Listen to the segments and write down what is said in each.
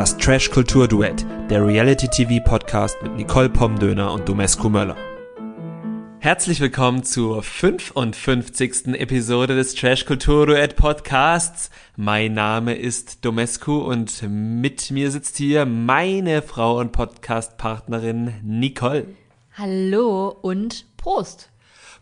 Das Trash Kultur Duett, der Reality TV Podcast mit Nicole Pomdöner und Domescu Möller. Herzlich willkommen zur 55. Episode des Trash Kultur Duett Podcasts. Mein Name ist Domescu und mit mir sitzt hier meine Frau und Podcastpartnerin Nicole. Hallo und Prost.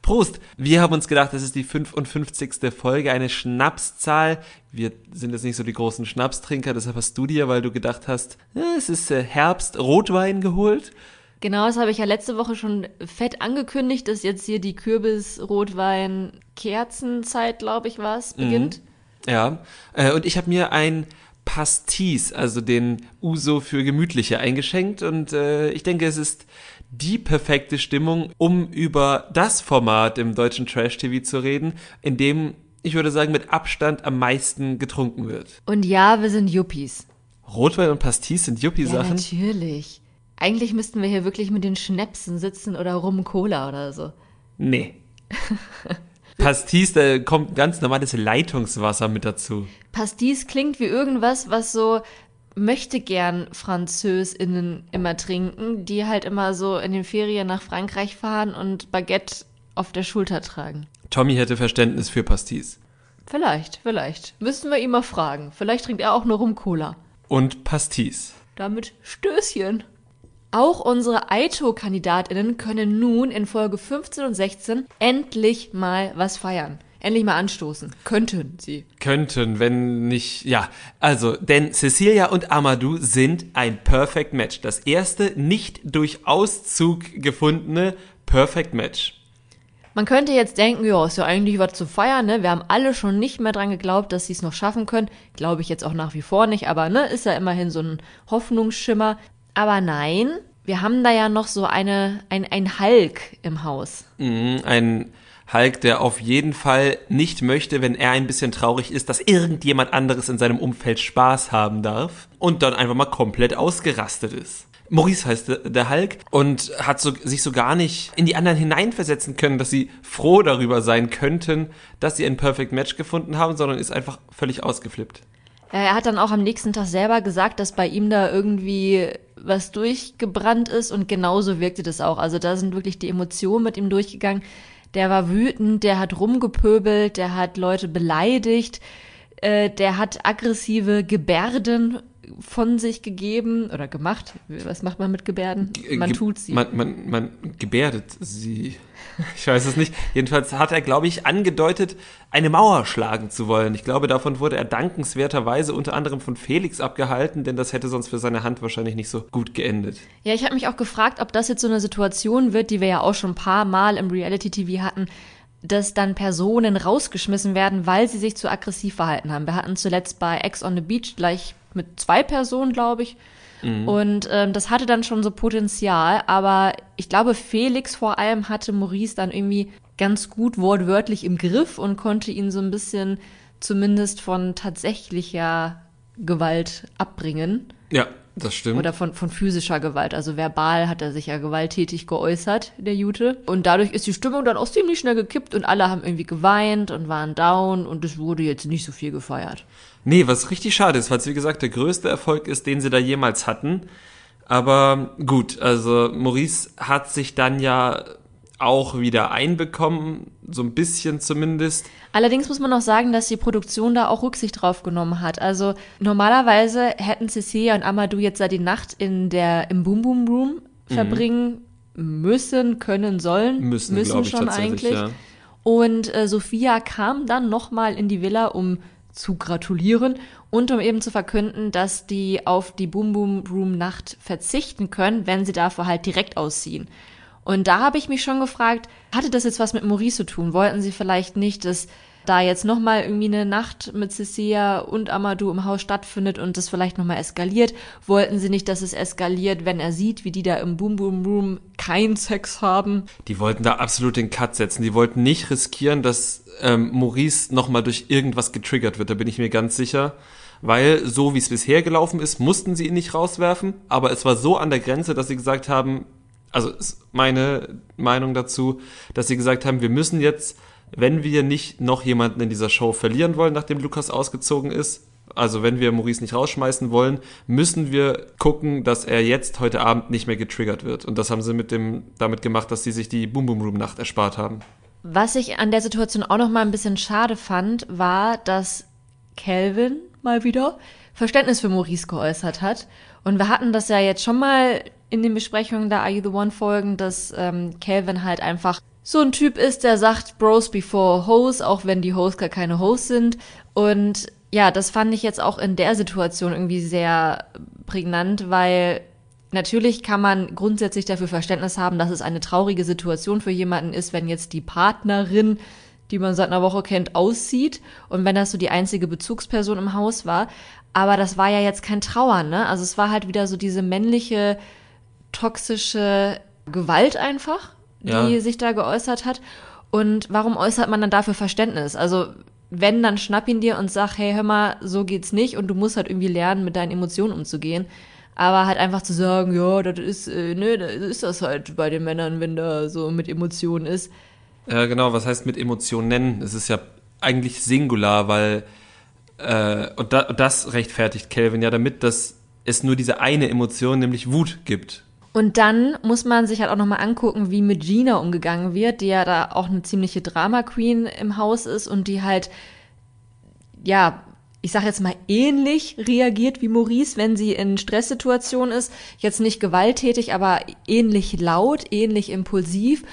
Prost! Wir haben uns gedacht, das ist die 55. Folge, eine Schnapszahl. Wir sind jetzt nicht so die großen Schnapstrinker, deshalb hast du dir, weil du gedacht hast, es ist äh, Herbst, Rotwein geholt. Genau, das habe ich ja letzte Woche schon fett angekündigt, dass jetzt hier die Kürbis-Rotwein-Kerzenzeit, glaube ich, war es, beginnt. Mhm. Ja, äh, und ich habe mir ein Pastis, also den Uso für gemütliche, eingeschenkt und äh, ich denke, es ist die perfekte Stimmung, um über das Format im deutschen Trash-TV zu reden, in dem, ich würde sagen, mit Abstand am meisten getrunken wird. Und ja, wir sind Yuppies. Rotwein und Pastis sind Yuppie-Sachen? Ja, natürlich. Eigentlich müssten wir hier wirklich mit den Schnäpsen sitzen oder Rum Cola oder so. Nee. Pastis, da kommt ganz normales Leitungswasser mit dazu. Pastis klingt wie irgendwas, was so möchte gern FranzösInnen immer trinken, die halt immer so in den Ferien nach Frankreich fahren und Baguette auf der Schulter tragen. Tommy hätte Verständnis für Pastis. Vielleicht, vielleicht. Müssten wir ihn mal fragen. Vielleicht trinkt er auch nur Rum-Cola. Und Pastis. Damit Stößchen. Auch unsere Aito-KandidatInnen können nun in Folge 15 und 16 endlich mal was feiern endlich mal anstoßen. Könnten sie. Könnten, wenn nicht, ja. Also, denn Cecilia und Amadou sind ein Perfect Match. Das erste nicht durch Auszug gefundene Perfect Match. Man könnte jetzt denken, ja, ist ja eigentlich was zu feiern, ne? Wir haben alle schon nicht mehr dran geglaubt, dass sie es noch schaffen können. Glaube ich jetzt auch nach wie vor nicht, aber ne, ist ja immerhin so ein Hoffnungsschimmer. Aber nein, wir haben da ja noch so eine, ein, ein Hulk im Haus. Mhm, ein Hulk, der auf jeden Fall nicht möchte, wenn er ein bisschen traurig ist, dass irgendjemand anderes in seinem Umfeld Spaß haben darf und dann einfach mal komplett ausgerastet ist. Maurice heißt der Hulk und hat so, sich so gar nicht in die anderen hineinversetzen können, dass sie froh darüber sein könnten, dass sie ein Perfect Match gefunden haben, sondern ist einfach völlig ausgeflippt. Er hat dann auch am nächsten Tag selber gesagt, dass bei ihm da irgendwie was durchgebrannt ist und genauso wirkte das auch. Also da sind wirklich die Emotionen mit ihm durchgegangen der war wütend, der hat rumgepöbelt, der hat Leute beleidigt, äh, der hat aggressive Gebärden von sich gegeben oder gemacht. Was macht man mit Gebärden? Man Ge tut sie. Man, man, man gebärdet sie. Ich weiß es nicht. Jedenfalls hat er, glaube ich, angedeutet, eine Mauer schlagen zu wollen. Ich glaube, davon wurde er dankenswerterweise unter anderem von Felix abgehalten, denn das hätte sonst für seine Hand wahrscheinlich nicht so gut geendet. Ja, ich habe mich auch gefragt, ob das jetzt so eine Situation wird, die wir ja auch schon ein paar Mal im Reality-TV hatten, dass dann Personen rausgeschmissen werden, weil sie sich zu aggressiv verhalten haben. Wir hatten zuletzt bei Ex on the Beach gleich mit zwei Personen, glaube ich. Mhm. Und ähm, das hatte dann schon so Potenzial, aber ich glaube, Felix vor allem hatte Maurice dann irgendwie ganz gut wortwörtlich im Griff und konnte ihn so ein bisschen zumindest von tatsächlicher Gewalt abbringen. Ja, das stimmt. Oder von, von physischer Gewalt. Also verbal hat er sich ja gewalttätig geäußert, der Jute. Und dadurch ist die Stimmung dann auch ziemlich schnell gekippt und alle haben irgendwie geweint und waren down und es wurde jetzt nicht so viel gefeiert. Nee, was richtig schade ist, weil es wie gesagt der größte Erfolg ist, den sie da jemals hatten. Aber gut, also Maurice hat sich dann ja auch wieder einbekommen, so ein bisschen zumindest. Allerdings muss man auch sagen, dass die Produktion da auch Rücksicht drauf genommen hat. Also normalerweise hätten Cecilia und Amadou jetzt da die Nacht in der im Boom Boom Room mhm. verbringen mhm. müssen, können, sollen. Müssen, müssen ich, schon eigentlich. Ja. Und äh, Sophia kam dann nochmal in die Villa, um zu gratulieren und um eben zu verkünden, dass die auf die Boom Boom Room Nacht verzichten können, wenn sie dafür halt direkt ausziehen. Und da habe ich mich schon gefragt, hatte das jetzt was mit Maurice zu tun? Wollten sie vielleicht nicht, dass da jetzt nochmal irgendwie eine Nacht mit Cecilia und Amadou im Haus stattfindet und das vielleicht nochmal eskaliert? Wollten sie nicht, dass es eskaliert, wenn er sieht, wie die da im Boom Boom Room keinen Sex haben? Die wollten da absolut den Cut setzen. Die wollten nicht riskieren, dass ähm, Maurice nochmal durch irgendwas getriggert wird. Da bin ich mir ganz sicher weil so wie es bisher gelaufen ist, mussten sie ihn nicht rauswerfen, aber es war so an der Grenze, dass sie gesagt haben, also ist meine Meinung dazu, dass sie gesagt haben, wir müssen jetzt, wenn wir nicht noch jemanden in dieser Show verlieren wollen, nachdem Lukas ausgezogen ist, Also wenn wir Maurice nicht rausschmeißen wollen, müssen wir gucken, dass er jetzt heute Abend nicht mehr getriggert wird. Und das haben sie mit dem, damit gemacht, dass sie sich die Boom Boom Room Nacht erspart haben. Was ich an der Situation auch noch mal ein bisschen schade fand, war, dass Calvin mal wieder Verständnis für Maurice geäußert hat. Und wir hatten das ja jetzt schon mal in den Besprechungen der Are You the One Folgen, dass ähm, Calvin halt einfach so ein Typ ist, der sagt Bros before Hoes, auch wenn die Hoes gar keine Hoes sind. Und ja, das fand ich jetzt auch in der Situation irgendwie sehr prägnant, weil natürlich kann man grundsätzlich dafür Verständnis haben, dass es eine traurige Situation für jemanden ist, wenn jetzt die Partnerin, die man seit einer Woche kennt, aussieht und wenn das so die einzige Bezugsperson im Haus war. Aber das war ja jetzt kein Trauern, ne? Also es war halt wieder so diese männliche, toxische Gewalt einfach, die ja. sich da geäußert hat. Und warum äußert man dann dafür Verständnis? Also wenn, dann schnapp ihn dir und sag, hey, hör mal, so geht's nicht und du musst halt irgendwie lernen, mit deinen Emotionen umzugehen. Aber halt einfach zu sagen, ja, das ist, äh, ne, das ist das halt bei den Männern, wenn da so mit Emotionen ist. Ja, genau, was heißt mit Emotionen nennen? Es ist ja eigentlich Singular, weil, äh, und, da, das rechtfertigt Kelvin ja damit, dass es nur diese eine Emotion, nämlich Wut gibt. Und dann muss man sich halt auch nochmal angucken, wie mit Gina umgegangen wird, die ja da auch eine ziemliche Drama Queen im Haus ist und die halt, ja, ich sag jetzt mal ähnlich reagiert wie Maurice, wenn sie in Stresssituationen ist. Jetzt nicht gewalttätig, aber ähnlich laut, ähnlich impulsiv.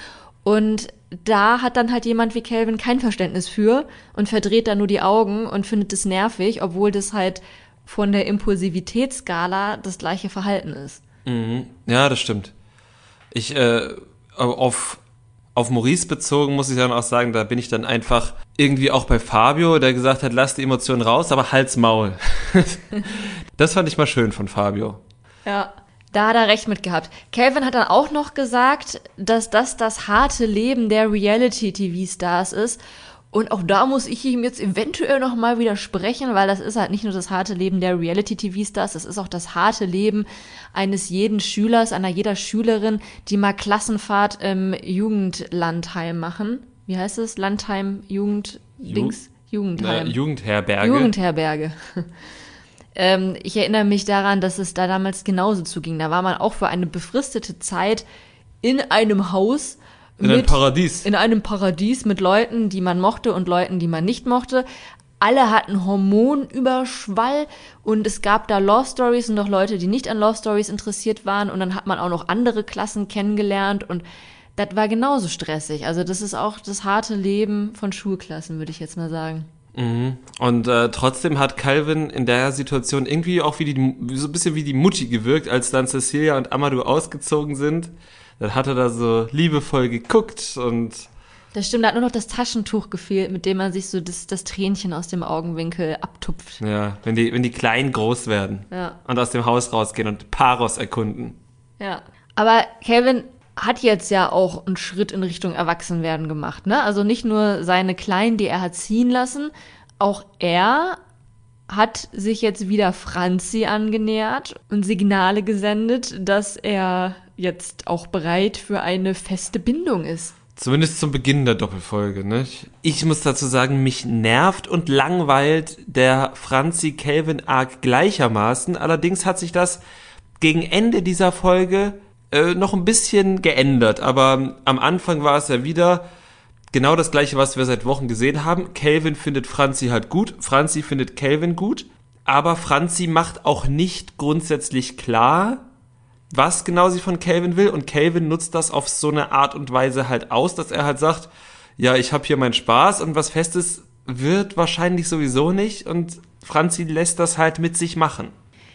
Und da hat dann halt jemand wie Calvin kein Verständnis für und verdreht da nur die Augen und findet es nervig, obwohl das halt von der Impulsivitätsskala das gleiche Verhalten ist. Mhm. Ja, das stimmt. Ich, äh, auf, auf Maurice bezogen muss ich dann auch sagen, da bin ich dann einfach irgendwie auch bei Fabio, der gesagt hat, lass die Emotionen raus, aber halt's Maul. das fand ich mal schön von Fabio. Ja, da hat er recht mit gehabt. Calvin hat dann auch noch gesagt, dass das das harte Leben der Reality-TV-Stars ist und auch da muss ich ihm jetzt eventuell noch mal widersprechen, weil das ist halt nicht nur das harte Leben der Reality-TV-Stars, das ist auch das harte Leben eines jeden Schülers, einer jeder Schülerin, die mal Klassenfahrt im Jugendlandheim machen. Wie heißt es? Landheim, Jugend, Dings, Jugendheim. Na, Jugendherberge. Jugendherberge. ähm, ich erinnere mich daran, dass es da damals genauso zuging. Da war man auch für eine befristete Zeit in einem Haus, in einem Paradies. In einem Paradies mit Leuten, die man mochte und Leuten, die man nicht mochte. Alle hatten Hormonüberschwall und es gab da Love Stories und auch Leute, die nicht an Love Stories interessiert waren und dann hat man auch noch andere Klassen kennengelernt und das war genauso stressig. Also das ist auch das harte Leben von Schulklassen, würde ich jetzt mal sagen. Mhm. Und äh, trotzdem hat Calvin in der Situation irgendwie auch wie die, so ein bisschen wie die Mutti gewirkt, als dann Cecilia und Amadou ausgezogen sind dann hat er da so liebevoll geguckt und. Das stimmt, da hat nur noch das Taschentuch gefehlt, mit dem man sich so das, das Tränchen aus dem Augenwinkel abtupft. Ja, wenn die, wenn die Kleinen groß werden ja. und aus dem Haus rausgehen und Paros erkunden. Ja. Aber Kevin hat jetzt ja auch einen Schritt in Richtung Erwachsenwerden gemacht, ne? Also nicht nur seine Kleinen, die er hat ziehen lassen, auch er hat sich jetzt wieder Franzi angenähert und Signale gesendet, dass er jetzt auch bereit für eine feste Bindung ist. Zumindest zum Beginn der Doppelfolge, ne? Ich muss dazu sagen, mich nervt und langweilt der Franzi Kelvin Arc gleichermaßen. Allerdings hat sich das gegen Ende dieser Folge äh, noch ein bisschen geändert. Aber am Anfang war es ja wieder genau das gleiche, was wir seit Wochen gesehen haben. Kelvin findet Franzi halt gut, Franzi findet Kelvin gut. Aber Franzi macht auch nicht grundsätzlich klar, was genau sie von Calvin will und Calvin nutzt das auf so eine Art und Weise halt aus, dass er halt sagt, ja, ich habe hier meinen Spaß und was Festes wird wahrscheinlich sowieso nicht und Franzi lässt das halt mit sich machen.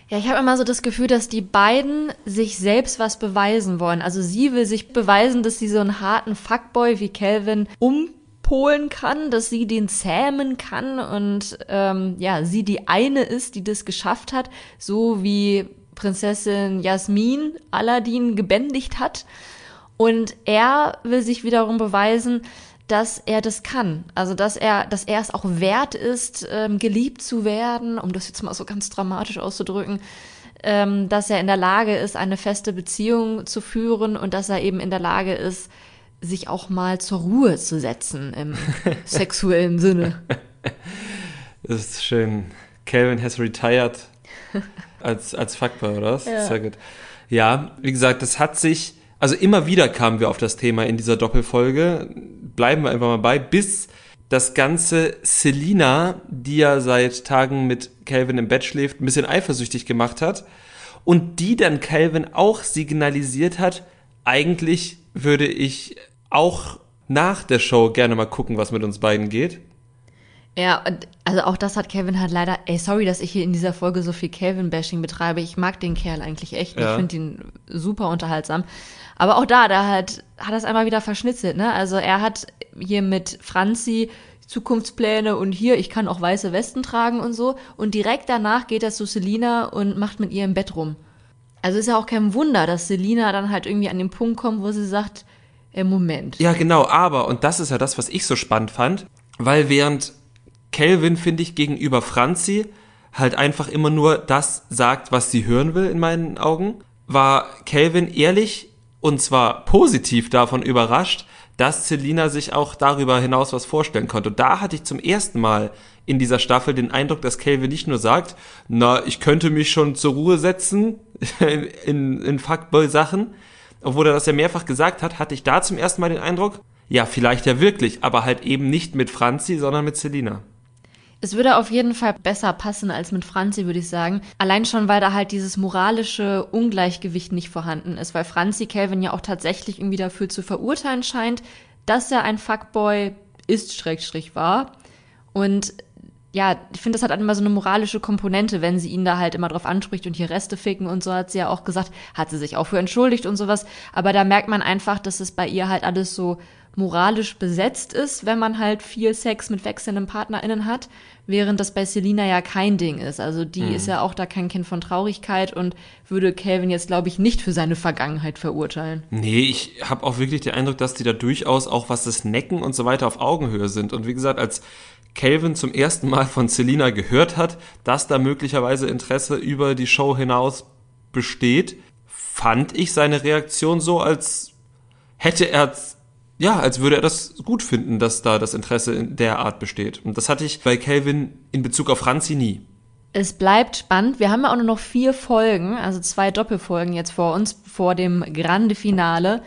Ja, ich habe immer so das Gefühl, dass die beiden sich selbst was beweisen wollen. Also sie will sich beweisen, dass sie so einen harten Fuckboy wie Calvin umpolen kann, dass sie den zähmen kann und ähm, ja, sie die eine ist, die das geschafft hat, so wie Prinzessin Jasmin Aladdin gebändigt hat. Und er will sich wiederum beweisen, dass er das kann. Also dass er, dass er es auch wert ist, ähm, geliebt zu werden, um das jetzt mal so ganz dramatisch auszudrücken, ähm, dass er in der Lage ist, eine feste Beziehung zu führen und dass er eben in der Lage ist, sich auch mal zur Ruhe zu setzen im sexuellen Sinne. Das ist schön Calvin has retired als, als Fuckboy, oder was? Ja. Sehr gut. Ja, wie gesagt, das hat sich, also immer wieder kamen wir auf das Thema in dieser Doppelfolge. Bleiben wir einfach mal bei, bis das ganze Selina, die ja seit Tagen mit Calvin im Bett schläft, ein bisschen eifersüchtig gemacht hat. Und die dann Calvin auch signalisiert hat, eigentlich würde ich auch nach der Show gerne mal gucken, was mit uns beiden geht. Ja, also auch das hat Kevin halt leider, ey, sorry, dass ich hier in dieser Folge so viel Kevin-Bashing betreibe. Ich mag den Kerl eigentlich echt. Ja. Ich finde ihn super unterhaltsam. Aber auch da, da hat, hat er es einmal wieder verschnitzelt, ne? Also er hat hier mit Franzi Zukunftspläne und hier, ich kann auch weiße Westen tragen und so. Und direkt danach geht er zu Selina und macht mit ihr im Bett rum. Also ist ja auch kein Wunder, dass Selina dann halt irgendwie an den Punkt kommt, wo sie sagt, äh, Moment. Ja, genau, aber, und das ist ja das, was ich so spannend fand, weil während Kelvin, finde ich, gegenüber Franzi halt einfach immer nur das sagt, was sie hören will, in meinen Augen, war Kelvin ehrlich und zwar positiv davon überrascht, dass Selina sich auch darüber hinaus was vorstellen konnte. Und da hatte ich zum ersten Mal in dieser Staffel den Eindruck, dass Kelvin nicht nur sagt, na, ich könnte mich schon zur Ruhe setzen in, in Fuckboy-Sachen, obwohl er das ja mehrfach gesagt hat, hatte ich da zum ersten Mal den Eindruck, ja, vielleicht ja wirklich, aber halt eben nicht mit Franzi, sondern mit Selina. Es würde auf jeden Fall besser passen als mit Franzi, würde ich sagen. Allein schon, weil da halt dieses moralische Ungleichgewicht nicht vorhanden ist, weil Franzi Calvin ja auch tatsächlich irgendwie dafür zu verurteilen scheint, dass er ein Fuckboy ist, Schrägstrich war. Und ja, ich finde, das hat immer so eine moralische Komponente, wenn sie ihn da halt immer drauf anspricht und hier Reste ficken und so hat sie ja auch gesagt, hat sie sich auch für entschuldigt und sowas. Aber da merkt man einfach, dass es bei ihr halt alles so moralisch besetzt ist, wenn man halt viel Sex mit wechselnden PartnerInnen hat, während das bei Selina ja kein Ding ist. Also die ist ja auch da kein Kind von Traurigkeit und würde Calvin jetzt, glaube ich, nicht für seine Vergangenheit verurteilen. Nee, ich habe auch wirklich den Eindruck, dass die da durchaus auch was das Necken und so weiter auf Augenhöhe sind. Und wie gesagt, als Calvin zum ersten Mal von Selina gehört hat, dass da möglicherweise Interesse über die Show hinaus besteht, fand ich seine Reaktion so, als hätte er, ja, als würde er das gut finden, dass da das Interesse in der Art besteht. Und das hatte ich bei Calvin in Bezug auf Franzi nie. Es bleibt spannend. Wir haben ja auch nur noch vier Folgen, also zwei Doppelfolgen jetzt vor uns, vor dem Grande Finale.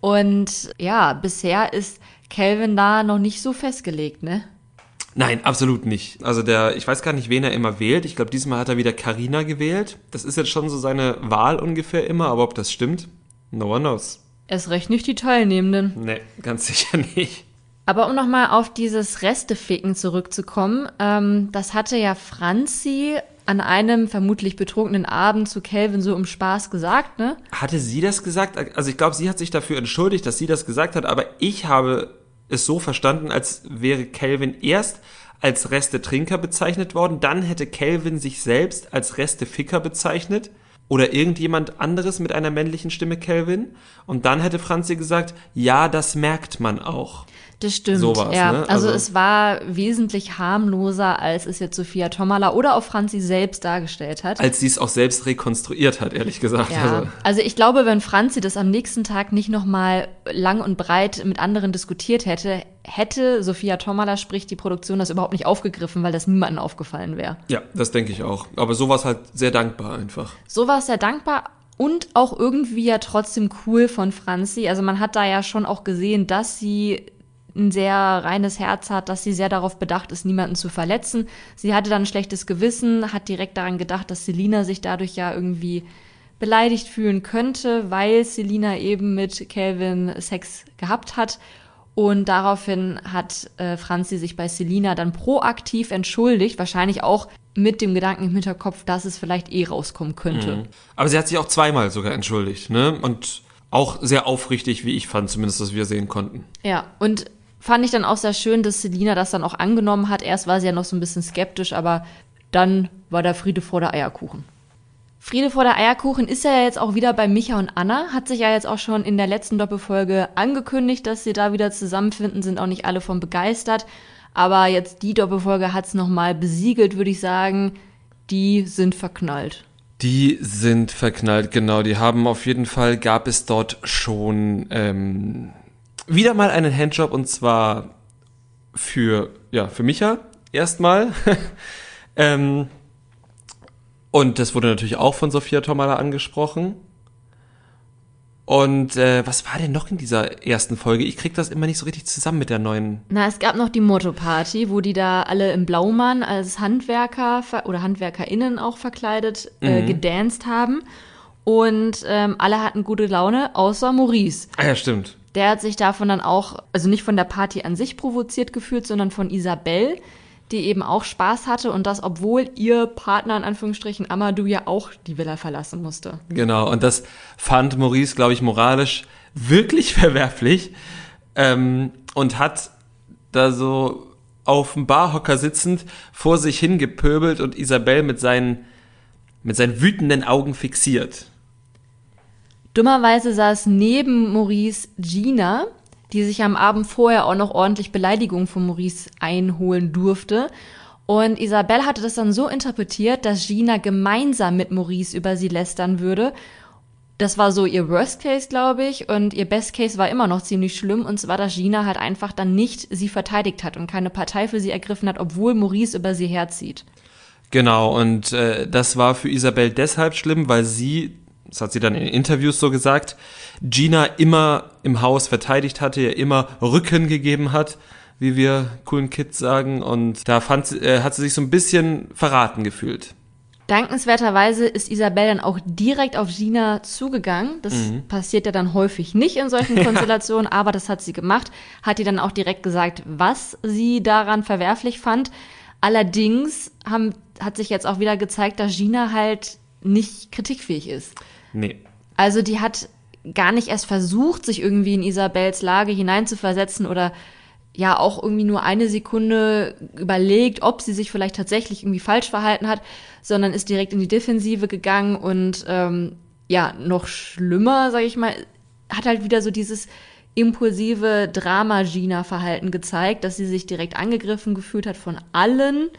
Und ja, bisher ist Calvin da noch nicht so festgelegt, ne? Nein, absolut nicht. Also der, ich weiß gar nicht, wen er immer wählt. Ich glaube, diesmal hat er wieder Karina gewählt. Das ist jetzt schon so seine Wahl ungefähr immer, aber ob das stimmt, no one knows. Erst recht nicht die Teilnehmenden. Nee, ganz sicher nicht. Aber um nochmal auf dieses Resteficken zurückzukommen, ähm, das hatte ja Franzi an einem vermutlich betrunkenen Abend zu Calvin so im Spaß gesagt, ne? Hatte sie das gesagt? Also ich glaube, sie hat sich dafür entschuldigt, dass sie das gesagt hat, aber ich habe es so verstanden, als wäre Calvin erst als Reste-Trinker bezeichnet worden, dann hätte Calvin sich selbst als Reste-Ficker bezeichnet oder irgendjemand anderes mit einer männlichen Stimme Calvin und dann hätte Franzi gesagt, ja, das merkt man auch. Das stimmt. So war's, ja. ne? Also, Also- es war wesentlich harmloser, als es jetzt Sophia Tomala oder auch Franzi selbst dargestellt hat. Als sie es auch selbst rekonstruiert hat, ehrlich gesagt. Ja, Also, also ich glaube, wenn Franzi das am nächsten Tag nicht nochmal lang und breit mit anderen diskutiert hätte, hätte Sophia Tomala, sprich die Produktion, das überhaupt nicht aufgegriffen, weil das niemandem aufgefallen wäre. ja, das denke ich auch. Aber so war es halt sehr dankbar einfach. So war es sehr dankbar und auch irgendwie ja trotzdem cool von Franzi. Also man hat da ja schon auch gesehen, dass sie ein sehr reines Herz hat, dass sie sehr darauf bedacht ist, niemanden zu verletzen. Sie hatte dann ein schlechtes Gewissen, hat direkt daran gedacht, dass Selina sich dadurch ja irgendwie beleidigt fühlen könnte, weil Selina eben mit Calvin Sex gehabt hat. Und daraufhin hat äh, Franzi sich bei Selina dann proaktiv entschuldigt, wahrscheinlich auch mit dem Gedanken im Hinterkopf, dass es vielleicht eh rauskommen könnte. Aber sie hat sich auch zweimal sogar entschuldigt, ne? Und auch sehr aufrichtig, wie ich fand, zumindest, was wir sehen konnten. Ja, und fand ich dann auch sehr schön, dass Selina das dann auch angenommen hat. Erst war sie ja noch so ein bisschen skeptisch, aber dann war der Friede vor der Eierkuchen. Friede vor der Eierkuchen ist ja jetzt auch wieder bei Micha und Anna. Hat sich ja jetzt auch schon in der letzten Doppelfolge angekündigt, dass sie da wieder zusammenfinden, sind auch nicht alle von begeistert. Aber jetzt die Doppelfolge hat's noch nochmal besiegelt, würde ich sagen. Die sind verknallt. Die sind verknallt, genau. Die haben auf jeden Fall, gab es dort schon ähm, wieder mal einen Handjob und zwar für, ja, für Micha erstmal. Ähm, und das wurde natürlich auch von Sophia Tomala angesprochen. Und äh, was war denn noch in dieser ersten Folge? Ich krieg das immer nicht so richtig zusammen mit der neuen. Na, es gab noch die Motto-Party, wo die da alle im Blaumann als Handwerker oder HandwerkerInnen auch verkleidet äh, gedanced haben. Und ähm, alle hatten gute Laune, außer Maurice. Ah ja, stimmt. Der hat sich davon dann auch, also nicht von der Party an sich provoziert gefühlt, sondern von Isabelle, die eben auch Spaß hatte und das, obwohl ihr Partner in Anführungsstrichen Amadou ja auch die Villa verlassen musste. Genau, und das fand Maurice, glaube ich, moralisch wirklich verwerflich ähm, und hat da so auf dem Barhocker sitzend vor sich hingepöbelt und Isabelle mit seinen, mit seinen wütenden Augen fixiert. Dummerweise saß neben Maurice Gina, die sich am Abend vorher auch noch ordentlich Beleidigungen von Maurice einholen durfte. Und Isabelle hatte das dann so interpretiert, dass Gina gemeinsam mit Maurice über sie lästern würde. Das war so ihr Worst Case, glaube ich. Und ihr Best Case war immer noch ziemlich schlimm. Und zwar, dass Gina halt einfach dann nicht sie verteidigt hat und keine Partei für sie ergriffen hat, obwohl Maurice über sie herzieht. Genau, und äh, das war für Isabel deshalb schlimm, weil sie, das hat sie dann in Interviews so gesagt, Gina immer im Haus verteidigt hatte, ihr immer Rücken gegeben hat, wie wir coolen Kids sagen. Und da fand, äh, hat sie sich so ein bisschen verraten gefühlt. Dankenswerterweise ist Isabel dann auch direkt auf Gina zugegangen. Das passiert ja dann häufig nicht in solchen Konstellationen, aber das hat sie gemacht. Hat ihr dann auch direkt gesagt, was sie daran verwerflich fand. Allerdings haben, hat sich jetzt auch wieder gezeigt, dass Gina halt nicht kritikfähig ist. Nee. Also die hat gar nicht erst versucht, sich irgendwie in Isabels Lage hineinzuversetzen oder ja auch irgendwie nur eine Sekunde überlegt, ob sie sich vielleicht tatsächlich irgendwie falsch verhalten hat, sondern ist direkt in die Defensive gegangen und ähm, ja, noch schlimmer, sage ich mal, hat halt wieder so dieses impulsive Drama-Gina-Verhalten gezeigt, dass sie sich direkt angegriffen gefühlt hat von allen,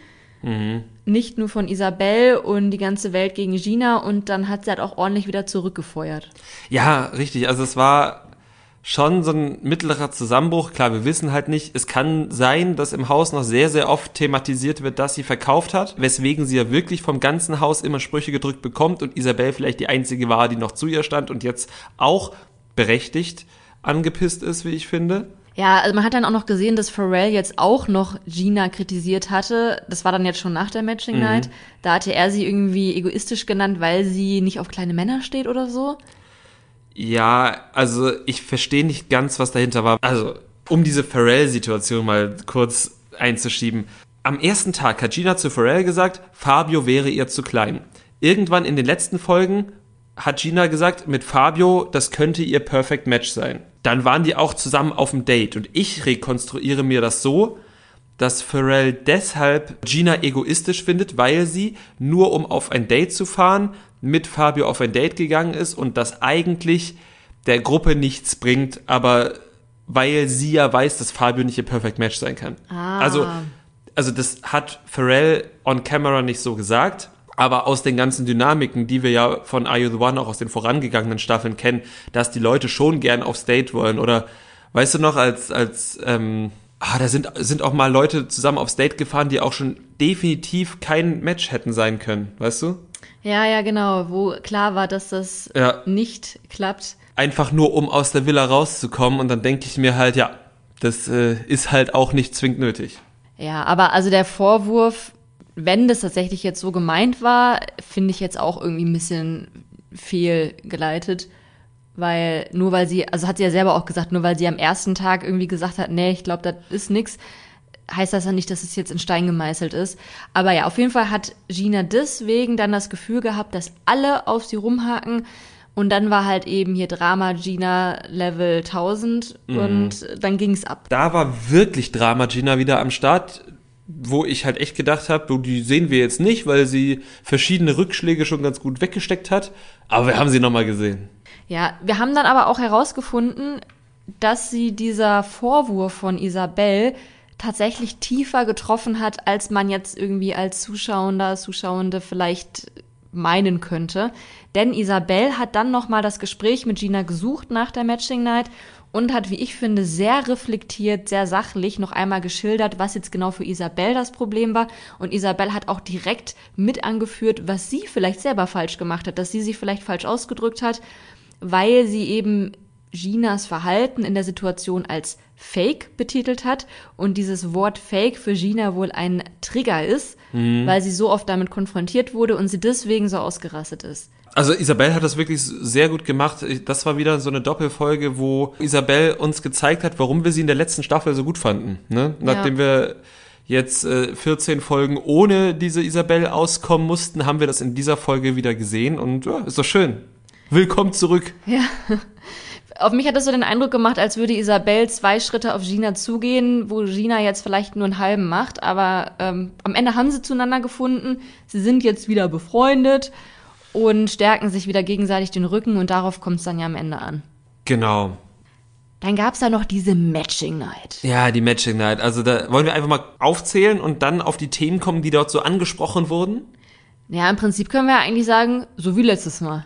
nicht nur von Isabel und die ganze Welt gegen Gina und dann hat sie halt auch ordentlich wieder zurückgefeuert. Ja, richtig. Also es war schon so ein mittlerer Zusammenbruch. Klar, wir wissen halt nicht. Es kann sein, dass im Haus noch sehr, sehr oft thematisiert wird, dass sie verkauft hat, weswegen sie ja wirklich vom ganzen Haus immer Sprüche gedrückt bekommt und Isabel vielleicht die einzige war, die noch zu ihr stand und jetzt auch berechtigt angepisst ist, wie ich finde. Ja, also man hat dann auch noch gesehen, dass Pharrell jetzt auch noch Gina kritisiert hatte. Das war dann jetzt schon nach der Matching Night. Da hatte er sie irgendwie egoistisch genannt, weil sie nicht auf kleine Männer steht oder so. Ja, also ich verstehe nicht ganz, was dahinter war. Also, um diese Pharrell-Situation mal kurz einzuschieben. Am ersten Tag hat Gina zu Pharrell gesagt, Fabio wäre ihr zu klein. Irgendwann in den letzten Folgen hat Gina gesagt, mit Fabio, das könnte ihr Perfect Match sein. Dann waren die auch zusammen auf dem Date und ich rekonstruiere mir das so, dass Pharrell deshalb Gina egoistisch findet, weil sie nur um auf ein Date zu fahren, mit Fabio auf ein Date gegangen ist und das eigentlich der Gruppe nichts bringt, aber weil sie ja weiß, dass Fabio nicht ihr Perfect Match sein kann. Ah. Also, also das hat Pharrell on camera nicht so gesagt, aber aus den ganzen Dynamiken, die wir ja von Are You The One auch aus den vorangegangenen Staffeln kennen, dass die Leute schon gern aufs Date wollen oder weißt du noch, als, als, ähm, ah, da sind, sind auch mal Leute zusammen aufs Date gefahren, die auch schon definitiv kein Match hätten sein können, weißt du? Ja, ja, genau, wo klar war, dass das Ja. nicht klappt. Einfach nur, um aus der Villa rauszukommen und dann denke ich mir halt, ja, das äh, ist halt auch nicht zwingend nötig. Ja, aber also der Vorwurf, wenn das tatsächlich jetzt so gemeint war, finde ich jetzt auch irgendwie ein bisschen fehlgeleitet. Weil nur weil sie, also hat sie ja selber auch gesagt, nur weil sie am ersten Tag irgendwie gesagt hat, nee, ich glaube, das ist nix, heißt das ja nicht, dass es jetzt in Stein gemeißelt ist. Aber ja, auf jeden Fall hat Gina deswegen dann das Gefühl gehabt, dass alle auf sie rumhaken. Und dann war halt eben hier Drama Gina Level 1000 und dann ging's ab. Da war wirklich Drama Gina wieder am Start, wo ich halt echt gedacht habe, die sehen wir jetzt nicht, weil sie verschiedene Rückschläge schon ganz gut weggesteckt hat. Aber wir haben sie nochmal gesehen. Ja, wir haben dann aber auch herausgefunden, dass sie dieser Vorwurf von Isabel tatsächlich tiefer getroffen hat, als man jetzt irgendwie als Zuschauender, Zuschauende vielleicht meinen könnte. Denn Isabel hat dann nochmal das Gespräch mit Gina gesucht nach der Matching Night und hat, wie ich finde, sehr reflektiert, sehr sachlich noch einmal geschildert, was jetzt genau für Isabel das Problem war. Und Isabel hat auch direkt mit angeführt, was sie vielleicht selber falsch gemacht hat, dass sie sich vielleicht falsch ausgedrückt hat, weil sie eben Ginas Verhalten in der Situation als Fake betitelt hat und dieses Wort Fake für Gina wohl ein Trigger ist, mhm. weil sie so oft damit konfrontiert wurde und sie deswegen so ausgerastet ist. Also Isabel hat das wirklich sehr gut gemacht. Das war wieder so eine Doppelfolge, wo Isabel uns gezeigt hat, warum wir sie in der letzten Staffel so gut fanden. Ne? Nachdem ja. wir jetzt äh, 14 Folgen ohne diese Isabel auskommen mussten, haben wir das in dieser Folge wieder gesehen und ja, ist doch schön. Willkommen zurück. Ja. Auf mich hat das so den Eindruck gemacht, als würde Isabel zwei Schritte auf Gina zugehen, wo Gina jetzt vielleicht nur einen halben macht, aber ähm, am Ende haben sie zueinander gefunden. Sie sind jetzt wieder befreundet und stärken sich wieder gegenseitig den Rücken und darauf kommt es dann ja am Ende an. Genau. Dann gab es da noch diese Matching Night. Ja, die Matching Night. Also da wollen wir einfach mal aufzählen und dann auf die Themen kommen, die dort so angesprochen wurden. Ja, im Prinzip können wir ja eigentlich sagen, so wie letztes Mal.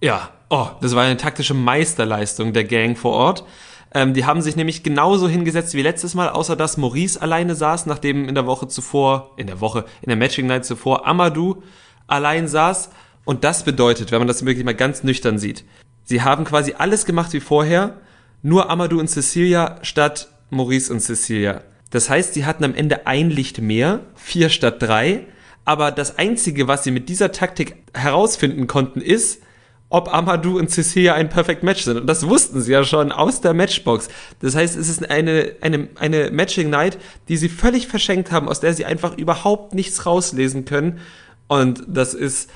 Ja, oh, das war eine taktische Meisterleistung der Gang vor Ort. Ähm, die haben sich nämlich genauso hingesetzt wie letztes Mal, außer dass Maurice alleine saß, nachdem in der Woche zuvor, in der Woche, in der Matching Night zuvor Amadou allein saß und das bedeutet, wenn man das wirklich mal ganz nüchtern sieht, sie haben quasi alles gemacht wie vorher, nur Amadou und Cecilia statt Maurice und Cecilia. Das heißt, sie hatten am Ende ein Licht mehr, vier statt drei, aber das Einzige, was sie mit dieser Taktik herausfinden konnten, ist, ob Amadou und Cecilia ein Perfect Match sind. Und das wussten sie ja schon aus der Matchbox. Das heißt, es ist eine, eine, eine Matching Night, die sie völlig verschenkt haben, aus der sie einfach überhaupt nichts rauslesen können. Und das ist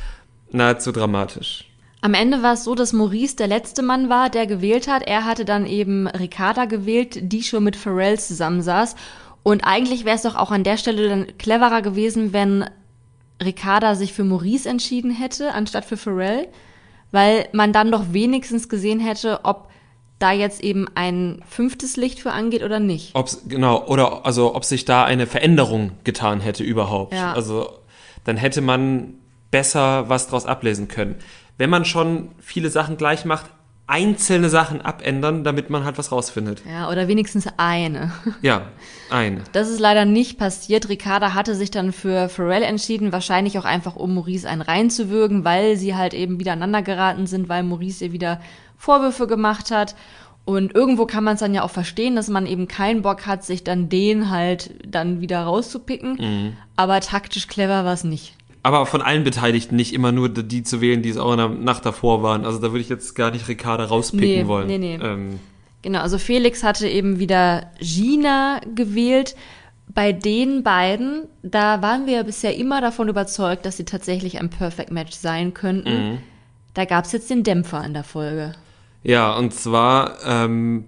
nahezu dramatisch. Am Ende war es so, dass Maurice der letzte Mann war, der gewählt hat. Er hatte dann eben Ricarda gewählt, die schon mit Pharrell zusammensaß. Und eigentlich wäre es doch auch an der Stelle dann cleverer gewesen, wenn Ricarda sich für Maurice entschieden hätte, anstatt für Pharrell. Weil man dann doch wenigstens gesehen hätte, ob da jetzt eben ein fünftes Licht für angeht oder nicht. Ob's, genau, oder also ob sich da eine Veränderung getan hätte überhaupt. Ja. Also dann hätte man besser was draus ablesen können. Wenn man schon viele Sachen gleich macht, einzelne Sachen abändern, damit man halt was rausfindet. Ja, oder wenigstens eine. Ja, eine. Das ist leider nicht passiert. Ricarda hatte sich dann für Pharrell entschieden, wahrscheinlich auch einfach, um Maurice einen reinzuwürgen, weil sie halt eben wieder aneinander geraten sind, weil Maurice ihr wieder Vorwürfe gemacht hat. Und irgendwo kann man es dann ja auch verstehen, dass man eben keinen Bock hat, sich dann den halt dann wieder rauszupicken. Mhm. Aber taktisch clever war es nicht aber von allen Beteiligten nicht immer nur die zu wählen, die es auch in der Nacht davor waren. Also da würde ich jetzt gar nicht Ricarda rauspicken nee, wollen. Nee, nee. Ähm. Genau, also Felix hatte eben wieder Gina gewählt. Bei den beiden, da waren wir ja bisher immer davon überzeugt, dass sie tatsächlich ein Perfect Match sein könnten. Mhm. Da gab es jetzt den Dämpfer in der Folge. Ja, und zwar ähm,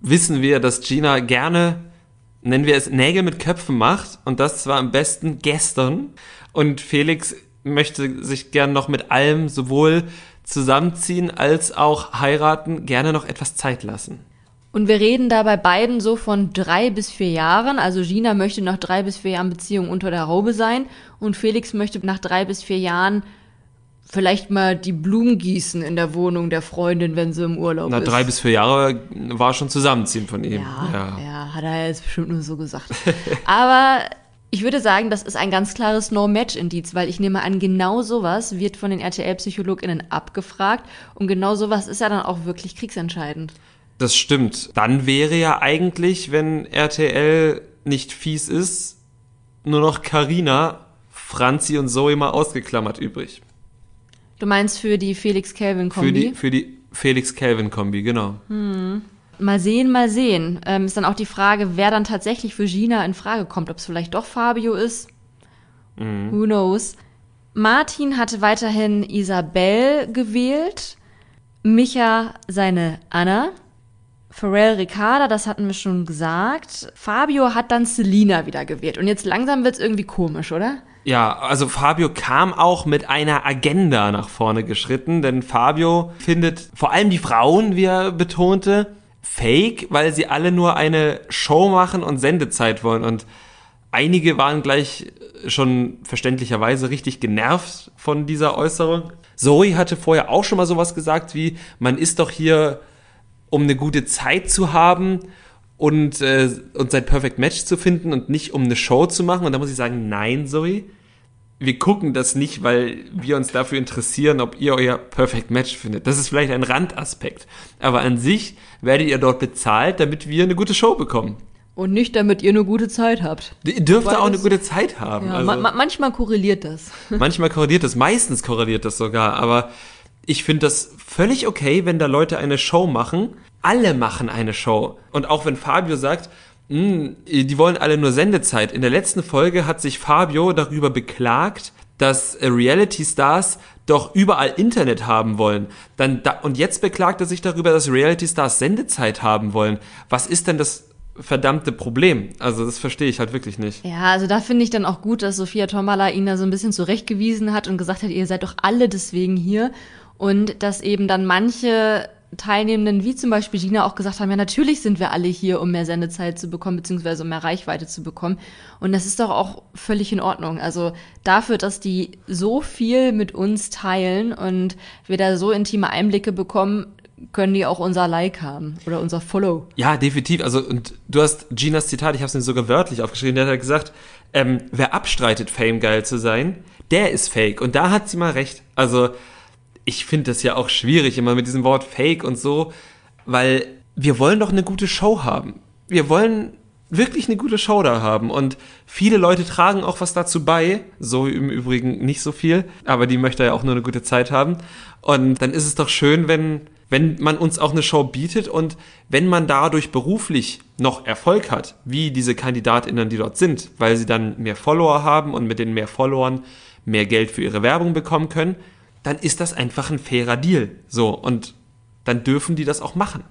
wissen wir, dass Gina gerne, nennen wir es, Nägel mit Köpfen macht. Und das zwar am besten gestern. Und Felix möchte sich gern noch mit allem sowohl zusammenziehen als auch heiraten, gerne noch etwas Zeit lassen. Und wir reden da bei beiden so von drei bis vier Jahren. Also Gina möchte nach drei bis vier Jahren Beziehung unter der Haube sein und Felix möchte nach drei bis vier Jahren vielleicht mal die Blumen gießen in der Wohnung der Freundin, wenn sie im Urlaub Na, ist. Na, drei bis vier Jahre war schon Zusammenziehen von ihm. Ja, ja, ja hat er jetzt bestimmt nur so gesagt. Aber ich würde sagen, das ist ein ganz klares No-Match-Indiz, weil ich nehme an, genau sowas wird von den RTL-PsychologInnen abgefragt und genau sowas ist ja dann auch wirklich kriegsentscheidend. Das stimmt. Dann wäre ja eigentlich, wenn RTL nicht fies ist, nur noch Karina, Franzi und Zoe mal ausgeklammert übrig. Du meinst für die Felix-Kelvin-Kombi? Für die, für die Felix-Kelvin-Kombi, genau. Hm. Mal sehen, mal sehen. Ähm, ist dann auch die Frage, wer dann tatsächlich für Gina in Frage kommt. Ob es vielleicht doch Fabio ist. Mhm. Who knows? Martin hatte weiterhin Isabel gewählt. Micha seine Anna. Pharrell Ricarda, das hatten wir schon gesagt. Fabio hat dann Selina wieder gewählt. Und jetzt langsam wird's irgendwie komisch, oder? Ja, also Fabio kam auch mit einer Agenda nach vorne geschritten, denn Fabio findet vor allem die Frauen, wie er betonte, fake, weil sie alle nur eine Show machen und Sendezeit wollen. Und einige waren gleich schon verständlicherweise richtig genervt von dieser Äußerung. Zoe hatte vorher auch schon mal sowas gesagt wie, man ist doch hier um eine gute Zeit zu haben und, äh, und sein Perfect Match zu finden und nicht um eine Show zu machen. Und da muss ich sagen, nein, Zoe. Wir gucken das nicht, weil wir uns dafür interessieren, ob ihr euer Perfect Match findet. Das ist vielleicht ein Randaspekt. Aber an sich werdet ihr dort bezahlt, damit wir eine gute Show bekommen. Und nicht, damit ihr eine gute Zeit habt. Ihr dürft Weil auch eine gute Zeit haben. Ja, also, ma manchmal korreliert das. manchmal korreliert das, meistens korreliert das sogar. Aber ich finde das völlig okay, wenn da Leute eine Show machen. Alle machen eine Show. Und auch wenn Fabio sagt, "Hm, die wollen alle nur Sendezeit. In der letzten Folge hat sich Fabio darüber beklagt, dass äh, Reality-Stars doch überall Internet haben wollen. Dann da, und jetzt beklagt er sich darüber, dass Reality-Stars Sendezeit haben wollen. Was ist denn das verdammte Problem? Also das verstehe ich halt wirklich nicht. Ja, also da finde ich dann auch gut, dass Sophia Tomala ihn da so ein bisschen zurechtgewiesen hat und gesagt hat, ihr seid doch alle deswegen hier. Und dass eben dann manche Teilnehmenden, wie zum Beispiel Gina, auch gesagt haben, ja, natürlich sind wir alle hier, um mehr Sendezeit zu bekommen, beziehungsweise um mehr Reichweite zu bekommen. Und das ist doch auch völlig in Ordnung. Also dafür, dass die so viel mit uns teilen und wir da so intime Einblicke bekommen, können die auch unser Like haben oder unser Follow. Ja, definitiv. Also, und du hast Ginas Zitat, ich habe es mir sogar wörtlich aufgeschrieben, der hat halt gesagt, ähm, wer abstreitet, Fame geil zu sein, der ist fake. Und da hat sie mal recht. Also, ich finde das ja auch schwierig, immer mit diesem Wort fake und so, weil wir wollen doch eine gute Show haben. Wir wollen wirklich eine gute Show da haben. Und viele Leute tragen auch was dazu bei. So im Übrigen nicht so viel, aber die möchte ja auch nur eine gute Zeit haben. Und dann ist es doch schön, wenn, wenn man uns auch eine Show bietet und wenn man dadurch beruflich noch Erfolg hat, wie diese KandidatInnen, die dort sind, weil sie dann mehr Follower haben und mit den mehr Followern mehr Geld für ihre Werbung bekommen können, dann ist das einfach ein fairer Deal. So. Und dann dürfen die das auch machen.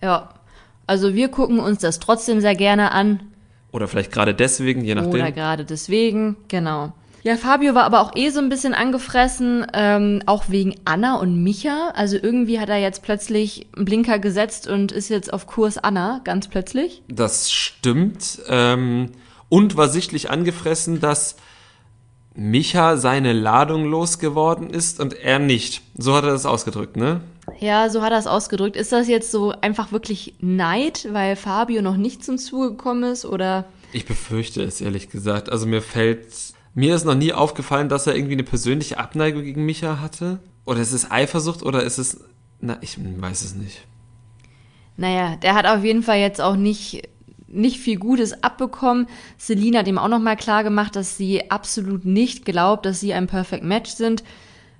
Ja. Also wir gucken uns das trotzdem sehr gerne an. Oder vielleicht gerade deswegen, je nachdem. Oder gerade deswegen, genau. Ja, Fabio war aber auch eh so ein bisschen angefressen, ähm, auch wegen Anna und Micha. Also irgendwie hat er jetzt plötzlich einen Blinker gesetzt und ist jetzt auf Kurs Anna, ganz plötzlich. Das stimmt. Ähm, und war sichtlich angefressen, dass Micha seine Ladung losgeworden ist und er nicht. So hat er das ausgedrückt, ne? Ja, so hat er es ausgedrückt. Ist das jetzt so einfach wirklich Neid, weil Fabio noch nicht zum Zuge gekommen ist? Oder Ich befürchte es, ehrlich gesagt. Also mir fällt, mir ist noch nie aufgefallen, dass er irgendwie eine persönliche Abneigung gegen Micha hatte. Oder ist es Eifersucht oder ist es, na, ich weiß es nicht. Naja, der hat auf jeden Fall jetzt auch nicht, nicht viel Gutes abbekommen. Celine hat ihm auch nochmal klar gemacht, dass sie absolut nicht glaubt, dass sie ein Perfect Match sind.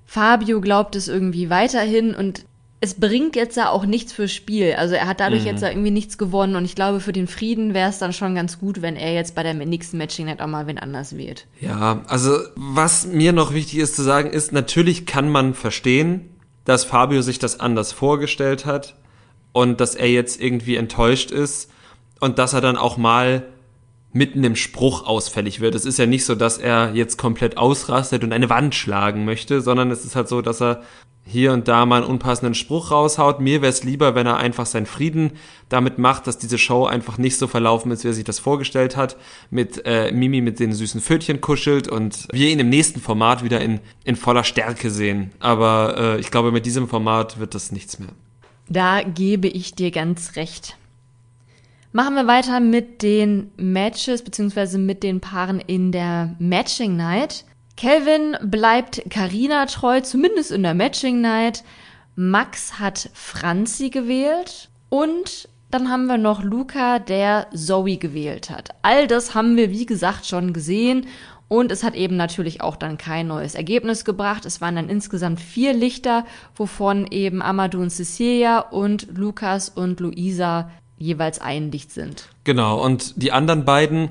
Fabio glaubt es irgendwie weiterhin und es bringt jetzt ja auch nichts fürs Spiel. Also er hat dadurch jetzt ja irgendwie nichts gewonnen und ich glaube, für den Frieden wäre es dann schon ganz gut, wenn er jetzt bei der nächsten Matching Night auch mal wen anders wählt. Ja, also was mir noch wichtig ist zu sagen, ist, natürlich kann man verstehen, dass Fabio sich das anders vorgestellt hat und dass er jetzt irgendwie enttäuscht ist und dass er dann auch mal mitten im Spruch ausfällig wird. Es ist ja nicht so, dass er jetzt komplett ausrastet und eine Wand schlagen möchte, sondern es ist halt so, dass er hier und da mal einen unpassenden Spruch raushaut. Mir wäre es lieber, wenn er einfach seinen Frieden damit macht, dass diese Show einfach nicht so verlaufen ist, wie er sich das vorgestellt hat, mit äh, Mimi mit den süßen Pfötchen kuschelt und wir ihn im nächsten Format wieder in, in voller Stärke sehen. Aber äh, ich glaube, mit diesem Format wird das nichts mehr. Da gebe ich dir ganz recht. Machen wir weiter mit den Matches beziehungsweise mit den Paaren in der Matching Night. Kelvin bleibt Karina treu, zumindest in der Matching Night. Max hat Franzi gewählt und dann haben wir noch Luca, der Zoe gewählt hat. All das haben wir, wie gesagt, schon gesehen und es hat eben natürlich auch dann kein neues Ergebnis gebracht. Es waren dann insgesamt vier Lichter, wovon eben Amadou und Cecilia und Lukas und Luisa jeweils ein Licht sind. Genau, und die anderen beiden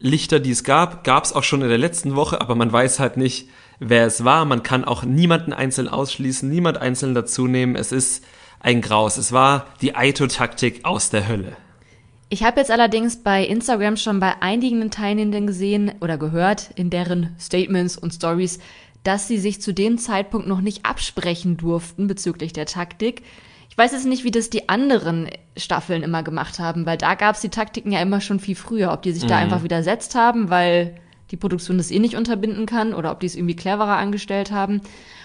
Lichter, die es gab, gab es auch schon in der letzten Woche, aber man weiß halt nicht, wer es war. Man kann auch niemanden einzeln ausschließen, niemand einzeln dazu nehmen. Es ist ein Graus. Es war die Aito-Taktik aus der Hölle. Ich habe jetzt allerdings bei Instagram schon bei einigen Teilnehmenden gesehen oder gehört in deren Statements und Stories, dass sie sich zu dem Zeitpunkt noch nicht absprechen durften bezüglich der Taktik. Ich weiß jetzt nicht, wie das die anderen Staffeln immer gemacht haben, weil da gab es die Taktiken ja immer schon viel früher. Ob die sich da einfach widersetzt haben, weil die Produktion das eh nicht unterbinden kann oder ob die es irgendwie cleverer angestellt haben.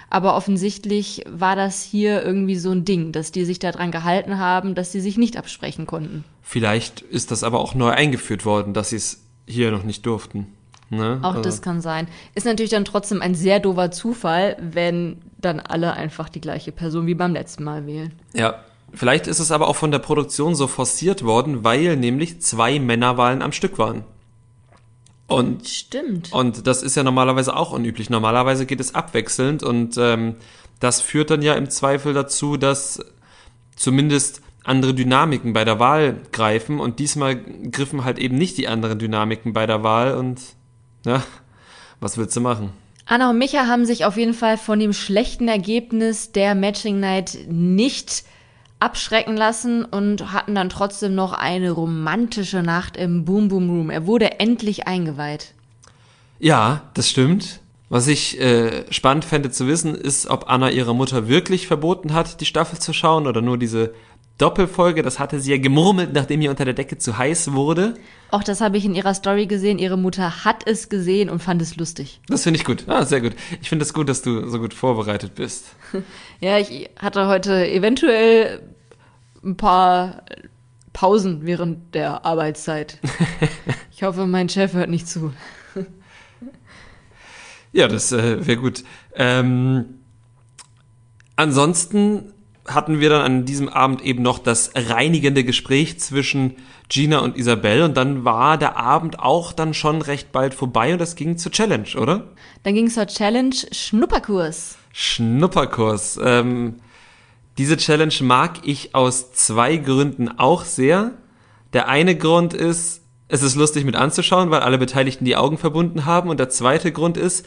Aber offensichtlich war das hier irgendwie so ein Ding, dass die sich daran gehalten haben, dass sie sich nicht absprechen konnten. Vielleicht ist das aber auch neu eingeführt worden, dass sie es hier noch nicht durften. Ne? Auch Also- das kann sein. Ist natürlich dann trotzdem ein sehr doofer Zufall, wenn dann alle einfach die gleiche Person wie beim letzten Mal wählen. Ja, vielleicht ist es aber auch von der Produktion so forciert worden, weil nämlich zwei Männerwahlen am Stück waren. Und, Stimmt. und das ist ja normalerweise auch unüblich. Normalerweise geht es abwechselnd und ähm, das führt dann ja im Zweifel dazu, dass zumindest andere Dynamiken bei der Wahl greifen und diesmal griffen halt eben nicht die anderen Dynamiken bei der Wahl und ja, was willst du machen? Anna und Micha haben sich auf jeden Fall von dem schlechten Ergebnis der Matching Night nicht abschrecken lassen und hatten dann trotzdem noch eine romantische Nacht im Boom Boom Room. Er wurde endlich eingeweiht. Ja, das stimmt. Was ich äh, spannend fände zu wissen, ist, ob Anna ihrer Mutter wirklich verboten hat, die Staffel zu schauen oder nur diese Doppelfolge. Das hatte sie ja gemurmelt, nachdem ihr unter der Decke zu heiß wurde. Auch das habe ich in ihrer Story gesehen. Ihre Mutter hat es gesehen und fand es lustig. Das finde ich gut. Ah, sehr gut. Ich finde es gut, dass du so gut vorbereitet bist. Ja, ich hatte heute eventuell ein paar Pausen während der Arbeitszeit. Ich hoffe, mein Chef hört nicht zu. Ja, das äh, wäre gut. Ähm, ansonsten hatten wir dann an diesem Abend eben noch das reinigende Gespräch zwischen Gina und Isabel und dann war der Abend auch dann schon recht bald vorbei und das ging zur Challenge, oder? Dann ging es zur Challenge Schnupperkurs. Schnupperkurs. Ähm, diese Challenge mag ich aus zwei Gründen auch sehr. Der eine Grund ist, es ist lustig mit anzuschauen, weil alle Beteiligten die Augen verbunden haben. Und der zweite Grund ist,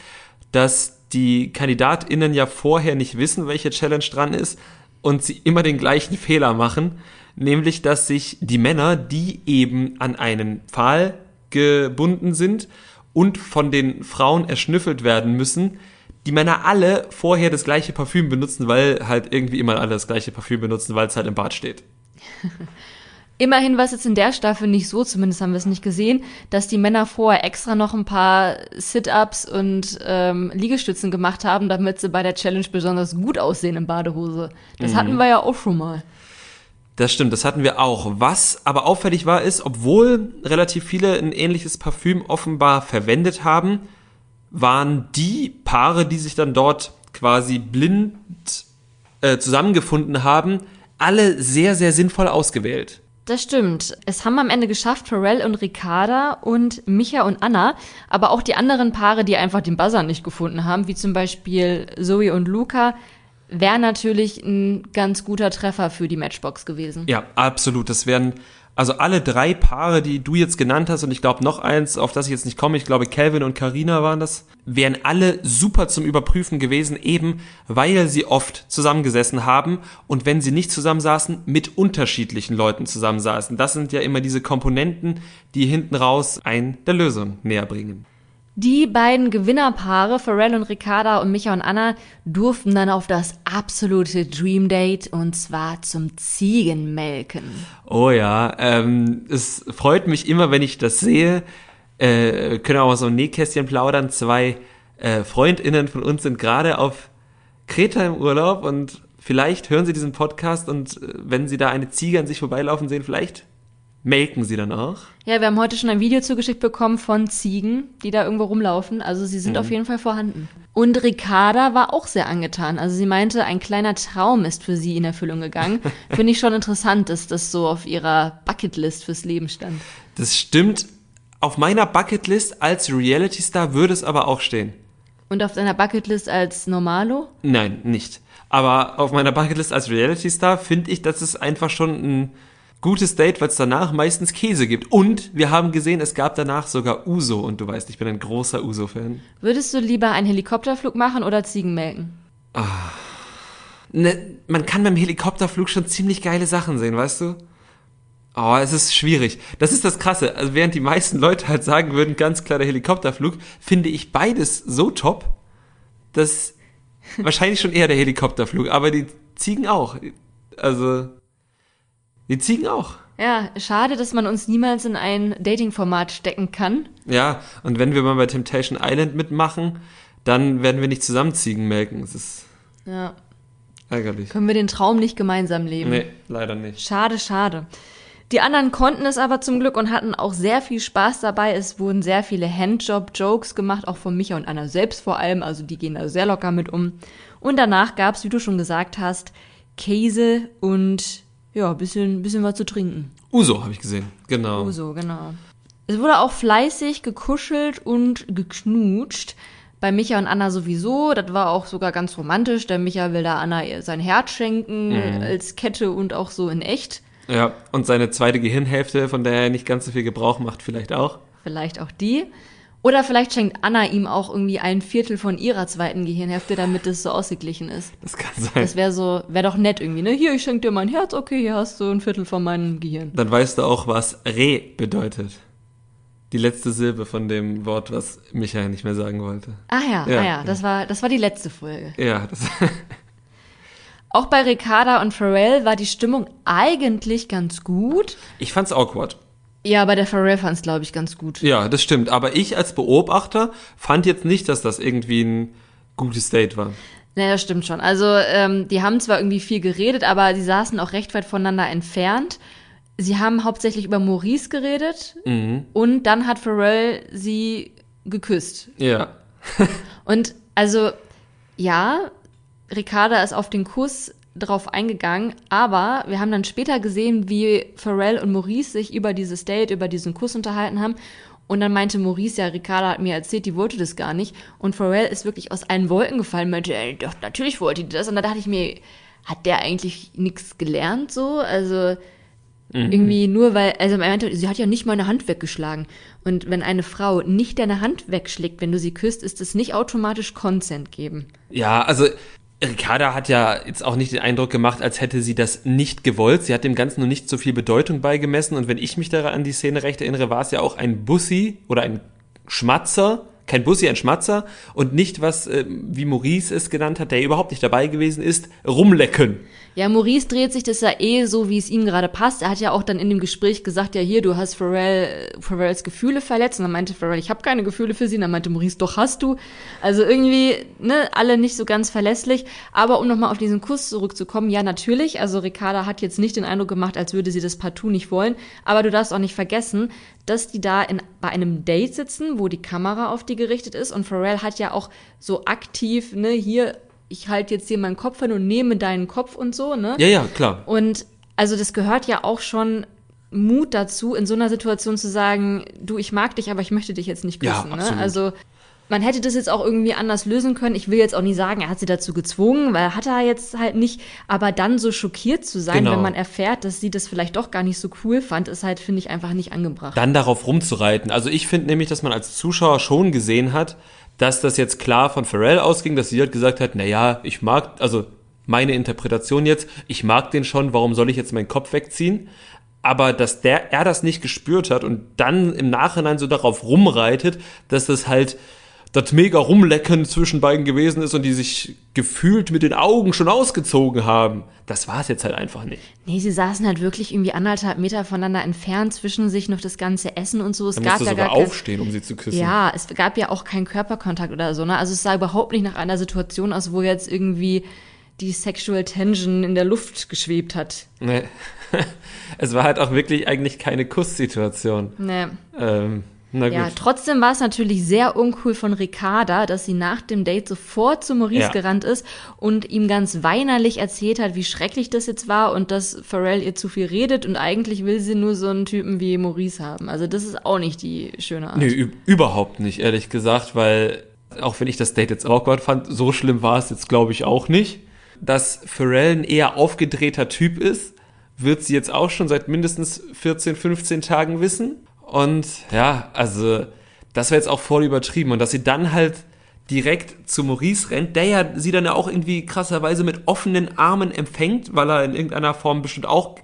dass die KandidatInnen ja vorher nicht wissen, welche Challenge dran ist und sie immer den gleichen Fehler machen. Nämlich, dass sich die Männer, die eben an einen Pfahl gebunden sind und von den Frauen erschnüffelt werden müssen, die Männer alle vorher das gleiche Parfüm benutzen, weil halt irgendwie immer alle das gleiche Parfüm benutzen, weil es halt im Bad steht. Immerhin war es jetzt in der Staffel nicht so, zumindest haben wir es nicht gesehen, dass die Männer vorher extra noch ein paar Sit-Ups und ähm, Liegestützen gemacht haben, damit sie bei der Challenge besonders gut aussehen in Badehose. Das hatten wir ja auch schon mal. Das stimmt, das hatten wir auch. Was aber auffällig war, ist, obwohl relativ viele ein ähnliches Parfüm offenbar verwendet haben, waren die Paare, die sich dann dort quasi blind äh, zusammengefunden haben, alle sehr, sehr sinnvoll ausgewählt. Das stimmt. Es haben am Ende geschafft Pharrell und Ricarda und Micha und Anna, aber auch die anderen Paare, die einfach den Buzzer nicht gefunden haben, wie zum Beispiel Zoe und Luca, wäre natürlich ein ganz guter Treffer für die Matchbox gewesen. Ja, absolut. Das wären also alle drei Paare, die du jetzt genannt hast, und ich glaube noch eins, auf das ich jetzt nicht komme, ich glaube Calvin und Karina waren das, wären alle super zum Überprüfen gewesen, eben weil sie oft zusammengesessen haben und wenn sie nicht zusammensaßen, mit unterschiedlichen Leuten zusammensaßen. Das sind ja immer diese Komponenten, die hinten raus ein der Lösung näher bringen. Die beiden Gewinnerpaare, Pharrell und Ricarda und Micha und Anna, durften dann auf das absolute Dream Date und zwar zum Ziegenmelken. Oh ja, ähm, es freut mich immer, wenn ich das sehe. Äh, können auch mal so ein Nähkästchen plaudern. Zwei äh, FreundInnen von uns sind gerade auf Kreta im Urlaub und vielleicht hören sie diesen Podcast und äh, wenn sie da eine Ziege an sich vorbeilaufen sehen, vielleicht melken sie dann auch. Ja, wir haben heute schon ein Video zugeschickt bekommen von Ziegen, die da irgendwo rumlaufen. Also sie sind auf jeden Fall vorhanden. Und Ricarda war auch sehr angetan. Also sie meinte, ein kleiner Traum ist für sie in Erfüllung gegangen. Finde ich schon interessant, dass das so auf ihrer Bucketlist fürs Leben stand. Das stimmt. Auf meiner Bucketlist als Reality-Star würde es aber auch stehen. Und auf deiner Bucketlist als Normalo? Nein, nicht. Aber auf meiner Bucketlist als Reality-Star finde ich, dass es einfach schon ein gutes Date, weil es danach meistens Käse gibt. Und wir haben gesehen, es gab danach sogar Uso. Und du weißt, ich bin ein großer Uso-Fan. Würdest du lieber einen Helikopterflug machen oder Ziegen melken? Ne, man kann beim Helikopterflug schon ziemlich geile Sachen sehen, weißt du? Oh, es ist schwierig. Das ist das Krasse. Also während die meisten Leute halt sagen würden, ganz klar der Helikopterflug, finde ich beides so top, dass wahrscheinlich schon eher der Helikopterflug, aber die Ziegen auch. Also, die Ziegen auch. Ja, schade, dass man uns niemals in ein Dating-Format stecken kann. Ja, und wenn wir mal bei Temptation Island mitmachen, dann werden wir nicht zusammen Ziegen melken. Es ist Ja. Ärgerlich. Können wir den Traum nicht gemeinsam leben. Nee, leider nicht. Schade, schade. Die anderen konnten es aber zum Glück und hatten auch sehr viel Spaß dabei. Es wurden sehr viele Handjob-Jokes gemacht, auch von Micha und Anna selbst vor allem. Also die gehen da sehr locker mit um. Und danach gab's, wie du schon gesagt hast, Käse und ja, bisschen, bisschen was zu trinken. Uso habe ich gesehen. Genau. Oh, so, genau. Es wurde auch fleißig gekuschelt und geknutscht. Bei Micha und Anna sowieso. Das war auch sogar ganz romantisch. Der Micha will da Anna sein Herz schenken als Kette und auch so in echt. Ja, und seine zweite Gehirnhälfte, von der er nicht ganz so viel Gebrauch macht, vielleicht auch. Vielleicht auch die. Oder vielleicht schenkt Anna ihm auch irgendwie ein Viertel von ihrer zweiten Gehirnhälfte, damit es so ausgeglichen ist. Das kann sein. Das wäre so, wäre doch nett irgendwie, ne? Hier, ich schenk dir mein Herz, okay, hier hast du ein Viertel von meinem Gehirn. Dann weißt du auch, was Re bedeutet. Die letzte Silbe von dem Wort, was Michael nicht mehr sagen wollte. Ah ja, Ja, ah ja, das war, das war die letzte Folge. Ja, das, Auch bei Ricarda und Pharrell war die Stimmung eigentlich ganz gut. ich fand's awkward. Ja, aber der Pharrell fand es, glaube ich, ganz gut. Ja, das stimmt. Aber ich als Beobachter fand jetzt nicht, dass das irgendwie ein gutes Date war. Ja, das stimmt schon. Also, ähm, die haben zwar irgendwie viel geredet, aber sie saßen auch recht weit voneinander entfernt. Sie haben hauptsächlich über Maurice geredet und dann hat Pharrell sie geküsst. Ja. Und also, ja, Ricarda ist auf den Kuss drauf eingegangen, aber wir haben dann später gesehen, wie Pharrell und Maurice sich über dieses Date, über diesen Kuss unterhalten haben. Und dann meinte Maurice, ja, Ricarda hat mir erzählt, die wollte das gar nicht. Und Pharrell ist wirklich aus allen Wolken gefallen, meinte, ey, doch, natürlich wollte die das. Und da dachte ich mir, hat der eigentlich nichts gelernt so? Also, irgendwie nur weil, also er meinte, sie hat ja nicht meine Hand weggeschlagen. Und wenn eine Frau nicht deine Hand wegschlägt, wenn du sie küsst, ist es nicht automatisch Consent geben. Ja, also Ricarda hat ja jetzt auch nicht den Eindruck gemacht, als hätte sie das nicht gewollt. Sie hat dem Ganzen nur nicht so viel Bedeutung beigemessen. Und wenn ich mich daran an die Szene recht erinnere, war es ja auch ein Bussi oder ein Schmatzer. Kein Bussi, ein Schmatzer. Und nicht was, äh, wie Maurice es genannt hat, der überhaupt nicht dabei gewesen ist, rumlecken. Ja, Maurice dreht sich das ja eh so, wie es ihm gerade passt. Er hat ja auch dann in dem Gespräch gesagt, ja hier, du hast Pharrell, Pharrells Gefühle verletzt. Und dann meinte Pharrell, ich habe keine Gefühle für sie. Und dann meinte Maurice, doch hast du. Also irgendwie, ne, alle nicht so ganz verlässlich. Aber um nochmal auf diesen Kuss zurückzukommen, ja natürlich. Also Ricarda hat jetzt nicht den Eindruck gemacht, als würde sie das partout nicht wollen. Aber du darfst auch nicht vergessen, dass die da in, bei einem Date sitzen, wo die Kamera auf die gerichtet ist. Und Pharrell hat ja auch so aktiv, ne, hier, ich halte jetzt hier meinen Kopf hin und nehme deinen Kopf und so, ne? Ja, ja, klar. Und also das gehört ja auch schon Mut dazu, in so einer Situation zu sagen, du, ich mag dich, aber ich möchte dich jetzt nicht Ja, küssen. ne? absolut. Also man hätte das jetzt auch irgendwie anders lösen können. Ich will jetzt auch nicht sagen, er hat sie dazu gezwungen, weil hat er jetzt halt nicht. Aber dann so schockiert zu sein, Genau. wenn man erfährt, dass sie das vielleicht doch gar nicht so cool fand, ist halt, finde ich, einfach nicht angebracht. dann darauf rumzureiten. Also ich finde nämlich, dass man als Zuschauer schon gesehen hat, dass das jetzt klar von Pharrell ausging, dass sie halt gesagt hat, na ja, ich mag, also meine Interpretation jetzt, ich mag den schon, warum soll ich jetzt meinen Kopf wegziehen? Aber dass der, er das nicht gespürt hat und dann im Nachhinein so darauf rumreitet, dass das halt das mega Rumlecken zwischen beiden gewesen ist und die sich gefühlt mit den Augen schon ausgezogen haben. Das war es jetzt halt einfach nicht. Nee, sie saßen halt wirklich irgendwie anderthalb Meter voneinander entfernt, zwischen sich noch das ganze Essen und so. Es Da gab musst du ja sogar gar kein, aufstehen, um sie zu küssen. Ja, es gab ja auch keinen Körperkontakt oder so, ne? Also es sah überhaupt nicht nach einer Situation aus, wo jetzt irgendwie die Sexual Tension in der Luft geschwebt hat. Nee. es war halt auch wirklich eigentlich keine Kusssituation. Nee. Ähm, na gut. Ja, trotzdem war es natürlich sehr uncool von Ricarda, dass sie nach dem Date sofort zu Maurice Ja. gerannt ist und ihm ganz weinerlich erzählt hat, wie schrecklich das jetzt war und dass Pharrell ihr zu viel redet und eigentlich will sie nur so einen Typen wie Maurice haben. Also das ist auch nicht die schöne Art. Nee, üb- überhaupt nicht, ehrlich gesagt, weil auch wenn ich das Date jetzt awkward fand, so schlimm war es jetzt, glaube ich, auch nicht. Dass Pharrell ein eher aufgedrehter Typ ist, wird sie jetzt auch schon seit mindestens 14, 15 Tagen wissen. Und ja, also das wäre jetzt auch voll übertrieben. Und dass sie dann halt direkt zu Maurice rennt, der ja sie dann ja auch irgendwie krasserweise mit offenen Armen empfängt, weil er in irgendeiner Form bestimmt auch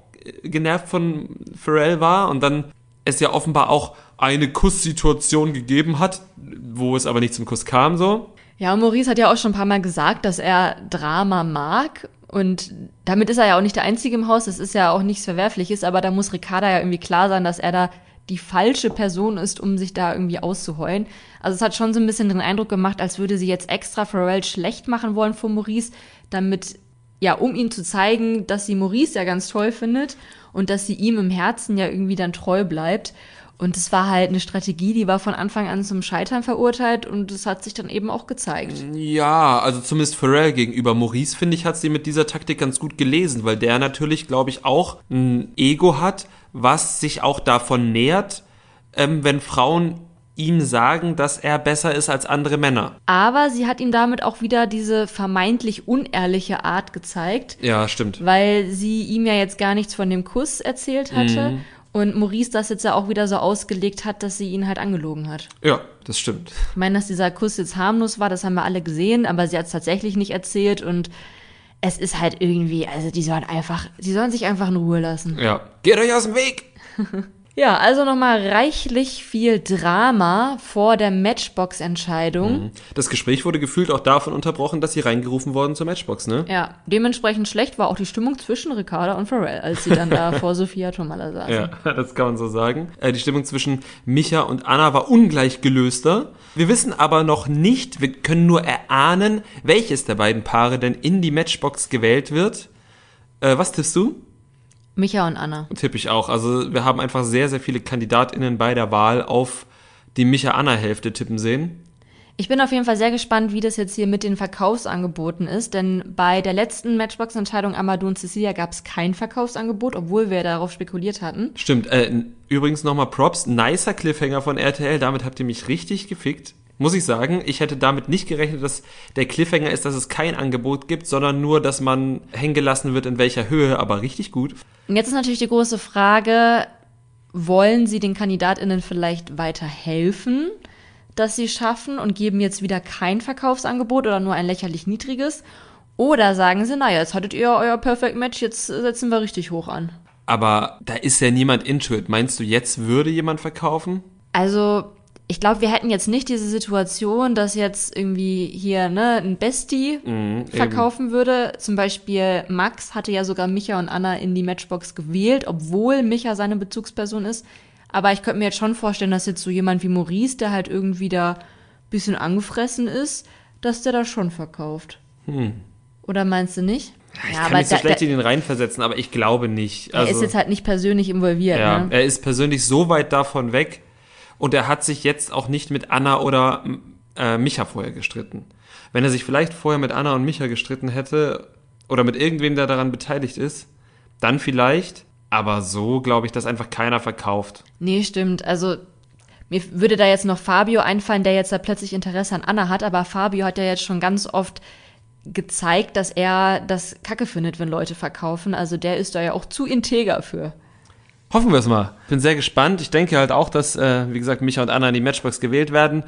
genervt von Pharrell war und dann es ja offenbar auch eine Kusssituation gegeben hat, wo es aber nicht zum Kuss kam so. Ja, und Maurice hat ja auch schon ein paar Mal gesagt, dass er Drama mag. Und damit ist er ja auch nicht der Einzige im Haus. Das ist ja auch nichts Verwerfliches. Aber da muss Ricarda ja irgendwie klar sein, dass er da die falsche Person ist, um sich da irgendwie auszuheulen. Also es hat schon so ein bisschen den Eindruck gemacht, als würde sie jetzt extra Pharrell schlecht machen wollen vor Maurice, damit, ja, um ihm zu zeigen, dass sie Maurice ja ganz toll findet und dass sie ihm im Herzen ja irgendwie dann treu bleibt. Und es war halt eine Strategie, die war von Anfang an zum Scheitern verurteilt und es hat sich dann eben auch gezeigt. Ja, also zumindest Pharrell gegenüber Maurice, finde ich, hat sie mit dieser Taktik ganz gut gelesen, weil der natürlich, glaube ich, auch ein Ego hat, was sich auch davon nährt, ähm, wenn Frauen ihm sagen, dass er besser ist als andere Männer. Aber sie hat ihm damit auch wieder diese vermeintlich unehrliche Art gezeigt. Ja, stimmt. Weil sie ihm ja jetzt gar nichts von dem Kuss erzählt hatte. Mhm. Und Maurice das jetzt ja auch wieder so ausgelegt hat, dass sie ihn halt angelogen hat. Ja, das stimmt. Ich meine, dass dieser Kuss jetzt harmlos war, das haben wir alle gesehen, aber sie hat es tatsächlich nicht erzählt und es ist halt irgendwie, also die sollen einfach, die sollen sich einfach in Ruhe lassen. Ja. Geht euch aus dem Weg! Ja, also nochmal reichlich viel Drama vor der Matchbox-Entscheidung. Mhm. Das Gespräch wurde gefühlt auch davon unterbrochen, dass sie reingerufen wurden zur Matchbox, ne? Ja, dementsprechend schlecht war auch die Stimmung zwischen Ricarda und Pharrell, als sie dann da vor Sophia Tomala saßen. Ja, das kann man so sagen. Äh, die Stimmung zwischen Micha und Anna war ungleich gelöster. Wir wissen aber noch nicht, wir können nur erahnen, welches der beiden Paare denn in die Matchbox gewählt wird. Äh, was tippst du? Micha und Anna. Tippe ich auch. Also wir haben einfach sehr, sehr viele KandidatInnen bei der Wahl auf die Micha-Anna-Hälfte tippen sehen. Ich bin auf jeden Fall sehr gespannt, wie das jetzt hier mit den Verkaufsangeboten ist, denn bei der letzten Matchbox-Entscheidung Amadou und Cecilia gab es kein Verkaufsangebot, obwohl wir darauf spekuliert hatten. Stimmt. Äh, übrigens nochmal Props. Nicer Cliffhanger von RTL. Damit habt ihr mich richtig gefickt muss ich sagen, ich hätte damit nicht gerechnet, dass der Cliffhanger ist, dass es kein Angebot gibt, sondern nur, dass man hängen gelassen wird, in welcher Höhe, aber richtig gut. Und jetzt ist natürlich die große Frage, wollen Sie den KandidatInnen vielleicht weiter helfen, dass sie schaffen und geben jetzt wieder kein Verkaufsangebot oder nur ein lächerlich niedriges? Oder sagen Sie, naja, jetzt hattet ihr euer Perfect Match, jetzt setzen wir richtig hoch an. Aber da ist ja niemand into it. Meinst du, jetzt würde jemand verkaufen? Also, ich glaube, wir hätten jetzt nicht diese Situation, dass jetzt irgendwie hier ne, ein Bestie mhm, verkaufen eben. würde. Zum Beispiel Max hatte ja sogar Micha und Anna in die Matchbox gewählt, obwohl Micha seine Bezugsperson ist. Aber ich könnte mir jetzt schon vorstellen, dass jetzt so jemand wie Maurice, der halt irgendwie da ein bisschen angefressen ist, dass der da schon verkauft. Hm. Oder meinst du nicht? Ich ja, kann mich so da, schlecht in den reinversetzen, aber ich glaube nicht. Also, er ist also jetzt halt nicht persönlich involviert. Ja, ne? er ist persönlich so weit davon weg, und er hat sich jetzt auch nicht mit Anna oder äh, Micha vorher gestritten. Wenn er sich vielleicht vorher mit Anna und Micha gestritten hätte oder mit irgendwem, der daran beteiligt ist, dann vielleicht. Aber so glaube ich, dass einfach keiner verkauft. Nee, stimmt. Also mir würde da jetzt noch Fabio einfallen, der jetzt da plötzlich Interesse an Anna hat, aber Fabio hat ja jetzt schon ganz oft gezeigt, dass er das Kacke findet, wenn Leute verkaufen. Also der ist da ja auch zu integer für. Hoffen wir es mal. Bin sehr gespannt. Ich denke halt auch, dass, äh, wie gesagt, Micha und Anna in die Matchbox gewählt werden.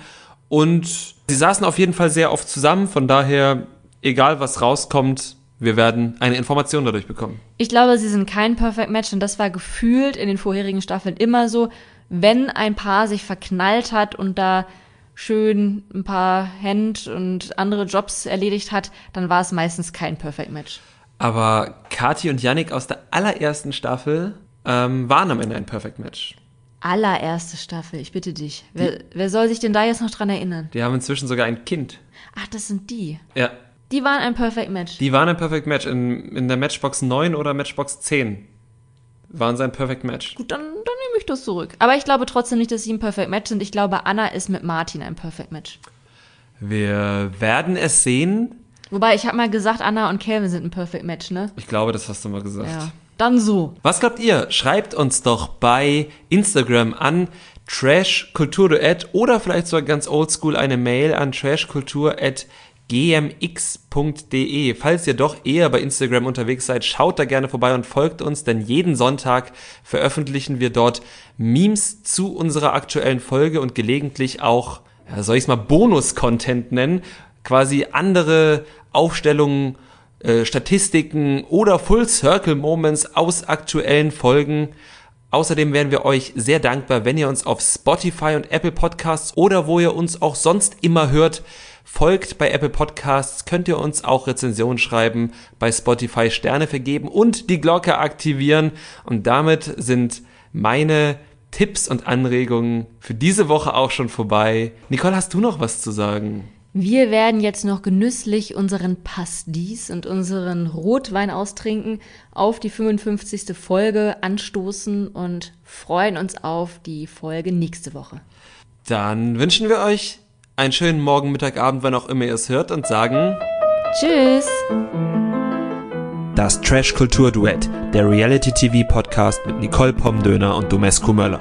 Und sie saßen auf jeden Fall sehr oft zusammen. Von daher, egal was rauskommt, wir werden eine Information dadurch bekommen. Ich glaube, sie sind kein Perfect Match und das war gefühlt in den vorherigen Staffeln immer so, wenn ein Paar sich verknallt hat und da schön ein paar Hand und andere Jobs erledigt hat, dann war es meistens kein Perfect Match. Aber Kati und Yannick aus der allerersten Staffel ähm, waren am Ende ein Perfect Match. Allererste Staffel, ich bitte dich. Wer, wer soll sich denn da jetzt noch dran erinnern? Die haben inzwischen sogar ein Kind. Ach, das sind die. Ja. Die waren ein Perfect Match. Die waren ein Perfect Match. In, in der Matchbox 9 oder Matchbox 10 waren sie ein Perfect Match. Gut, dann, dann nehme ich das zurück. Aber ich glaube trotzdem nicht, dass sie ein Perfect Match sind. Ich glaube, Anna ist mit Martin ein Perfect Match. Wir werden es sehen. Wobei, ich habe mal gesagt, Anna und Calvin sind ein Perfect Match, ne? Ich glaube, das hast du mal gesagt. Ja dann so. Was glaubt ihr? Schreibt uns doch bei Instagram an trashkultur.at oder vielleicht sogar ganz oldschool eine Mail an trashkultur.gmx.de. Falls ihr doch eher bei Instagram unterwegs seid, schaut da gerne vorbei und folgt uns, denn jeden Sonntag veröffentlichen wir dort Memes zu unserer aktuellen Folge und gelegentlich auch, soll ich es mal Bonus-Content nennen, quasi andere Aufstellungen äh, Statistiken oder Full Circle Moments aus aktuellen Folgen. Außerdem wären wir euch sehr dankbar, wenn ihr uns auf Spotify und Apple Podcasts oder wo ihr uns auch sonst immer hört, folgt bei Apple Podcasts, könnt ihr uns auch Rezensionen schreiben, bei Spotify Sterne vergeben und die Glocke aktivieren. Und damit sind meine Tipps und Anregungen für diese Woche auch schon vorbei. Nicole, hast du noch was zu sagen? Wir werden jetzt noch genüsslich unseren Pastis und unseren Rotwein austrinken, auf die 55. Folge anstoßen und freuen uns auf die Folge nächste Woche. Dann wünschen wir euch einen schönen Morgen, Mittag, Abend, wann auch immer ihr es hört und sagen Tschüss! Das Trash Kultur Duett, der Reality TV Podcast mit Nicole Pomdöner und Domescu Möller.